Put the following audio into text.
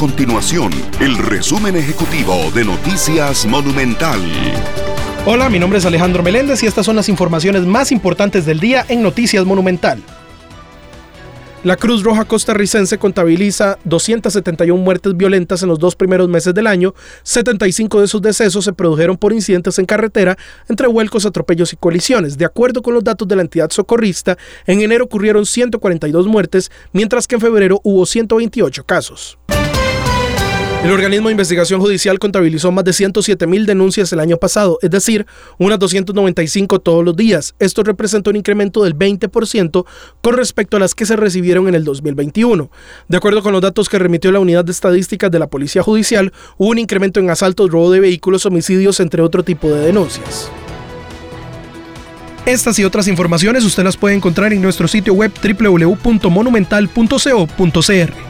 continuación el resumen ejecutivo de Noticias Monumental. Hola, mi nombre es Alejandro Meléndez y estas son las informaciones más importantes del día en Noticias Monumental. La Cruz Roja costarricense contabiliza 271 muertes violentas en los dos primeros meses del año. 75 de esos decesos se produjeron por incidentes en carretera, entre vuelcos, atropellos y colisiones. De acuerdo con los datos de la entidad socorrista, en enero ocurrieron 142 muertes, mientras que en febrero hubo 128 casos. El organismo de investigación judicial contabilizó más de 107 mil denuncias el año pasado, es decir, unas 295 todos los días. Esto representa un incremento del 20% con respecto a las que se recibieron en el 2021. De acuerdo con los datos que remitió la Unidad de Estadísticas de la Policía Judicial, hubo un incremento en asaltos, robo de vehículos, homicidios, entre otro tipo de denuncias. Estas y otras informaciones usted las puede encontrar en nuestro sitio web www.monumental.co.cr.